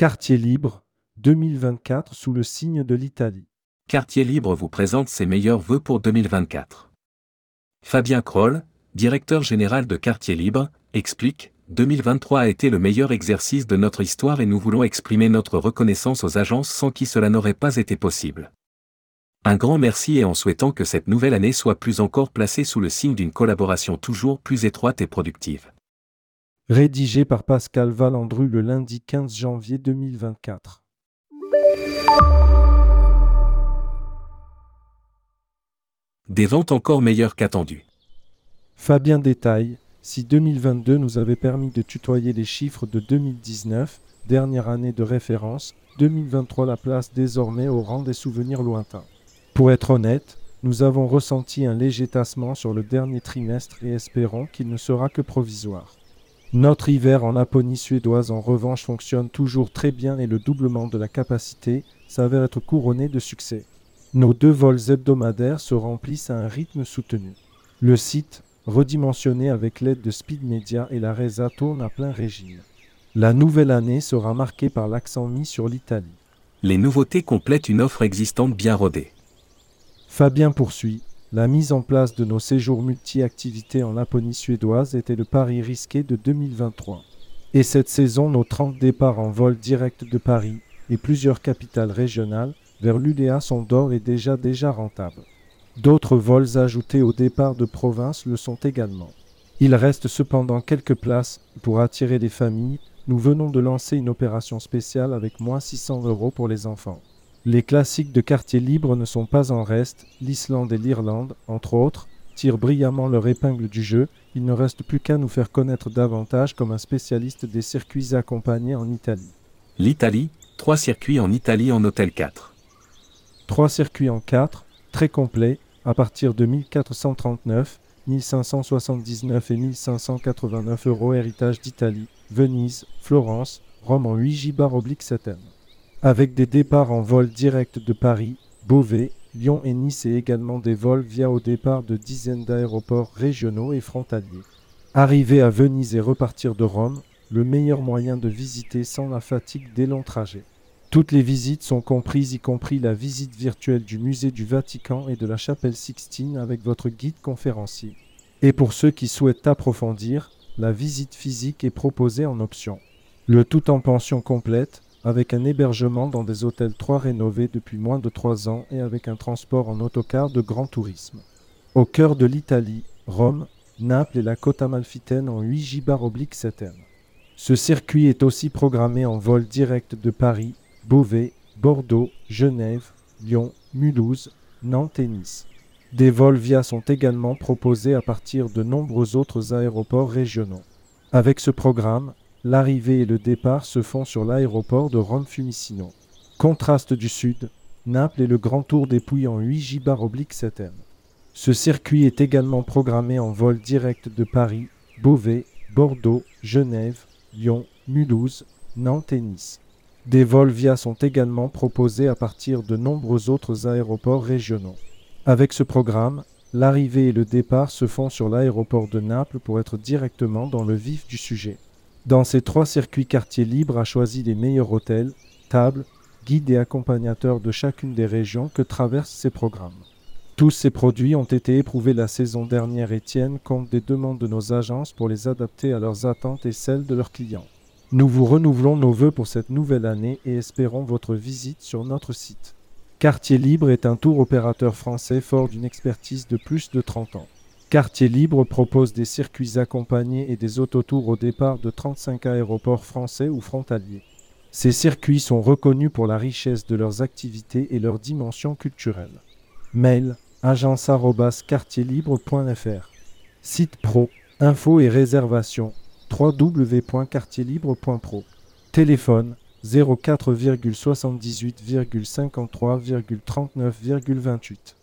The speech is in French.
Quartier libre 2024 sous le signe de l'Italie. Quartier Libre vous présente ses meilleurs vœux pour 2024. Fabien Kroll, directeur général de Quartier Libre, explique 2023 a été le meilleur exercice de notre histoire et nous voulons exprimer notre reconnaissance aux agences sans qui cela n'aurait pas été possible. Un grand merci et en souhaitant que cette nouvelle année soit plus encore placée sous le signe d'une collaboration toujours plus étroite et productive. Rédigé par Pascal Valandru le lundi 15 janvier 2024. Des ventes encore meilleures qu'attendues. Fabien détaille, si 2022 nous avait permis de tutoyer les chiffres de 2019, dernière année de référence, 2023 la place désormais au rang des souvenirs lointains. Pour être honnête, nous avons ressenti un léger tassement sur le dernier trimestre et espérons qu'il ne sera que provisoire. Notre hiver en Laponie suédoise en revanche fonctionne toujours très bien et le doublement de la capacité s'avère être couronné de succès. Nos deux vols hebdomadaires se remplissent à un rythme soutenu. Le site, redimensionné avec l'aide de Speed Media et la Reza tourne à plein régime. La nouvelle année sera marquée par l'accent mis sur l'Italie. Les nouveautés complètent une offre existante bien rodée. Fabien poursuit. La mise en place de nos séjours multi-activités en Laponie suédoise était le pari risqué de 2023. Et cette saison, nos 30 départs en vol direct de Paris et plusieurs capitales régionales vers l'UDA sont d'or et déjà déjà rentables. D'autres vols ajoutés au départ de province le sont également. Il reste cependant quelques places pour attirer les familles. Nous venons de lancer une opération spéciale avec moins 600 euros pour les enfants. Les classiques de quartier libre ne sont pas en reste. L'Islande et l'Irlande, entre autres, tirent brillamment leur épingle du jeu. Il ne reste plus qu'à nous faire connaître davantage comme un spécialiste des circuits accompagnés en Italie. L'Italie, trois circuits en Italie en hôtel 4. Trois circuits en quatre, très complets, à partir de 1439, 1579 et 1589 euros héritage d'Italie, Venise, Florence, Rome en 8 gibars oblique 7 Avec des départs en vol direct de Paris, Beauvais, Lyon et Nice et également des vols via au départ de dizaines d'aéroports régionaux et frontaliers. Arriver à Venise et repartir de Rome, le meilleur moyen de visiter sans la fatigue des longs trajets. Toutes les visites sont comprises, y compris la visite virtuelle du musée du Vatican et de la chapelle Sixtine avec votre guide conférencier. Et pour ceux qui souhaitent approfondir, la visite physique est proposée en option. Le tout en pension complète, avec un hébergement dans des hôtels 3 rénovés depuis moins de 3 ans et avec un transport en autocar de grand tourisme. Au cœur de l'Italie, Rome, Naples et la côte amalfitaine en 8 gibars obliques 7 Ce circuit est aussi programmé en vol direct de Paris Beauvais, Bordeaux, Genève, Lyon, Mulhouse, Nantes et Nice. Des vols via sont également proposés à partir de nombreux autres aéroports régionaux. Avec ce programme, l'arrivée et le départ se font sur l'aéroport de Rome-Fiumicino. Contraste du Sud, Naples et le Grand Tour des Pouilles en 8 gibars oblique 7 Ce circuit est également programmé en vol direct de Paris, Beauvais, Bordeaux, Genève, Lyon, Mulhouse, Nantes et Nice. Des vols via sont également proposés à partir de nombreux autres aéroports régionaux. Avec ce programme, l'arrivée et le départ se font sur l'aéroport de Naples pour être directement dans le vif du sujet. Dans ces trois circuits quartiers libres a choisi les meilleurs hôtels, tables, guides et accompagnateurs de chacune des régions que traversent ces programmes. Tous ces produits ont été éprouvés la saison dernière et tiennent compte des demandes de nos agences pour les adapter à leurs attentes et celles de leurs clients. Nous vous renouvelons nos vœux pour cette nouvelle année et espérons votre visite sur notre site. Quartier Libre est un tour opérateur français fort d'une expertise de plus de 30 ans. Quartier Libre propose des circuits accompagnés et des autotours au départ de 35 aéroports français ou frontaliers. Ces circuits sont reconnus pour la richesse de leurs activités et leur dimension culturelle. Mail agence@quartierlibre.fr Site pro, info et réservation www.quartierlibre.pro. Téléphone 04,78,53,39,28.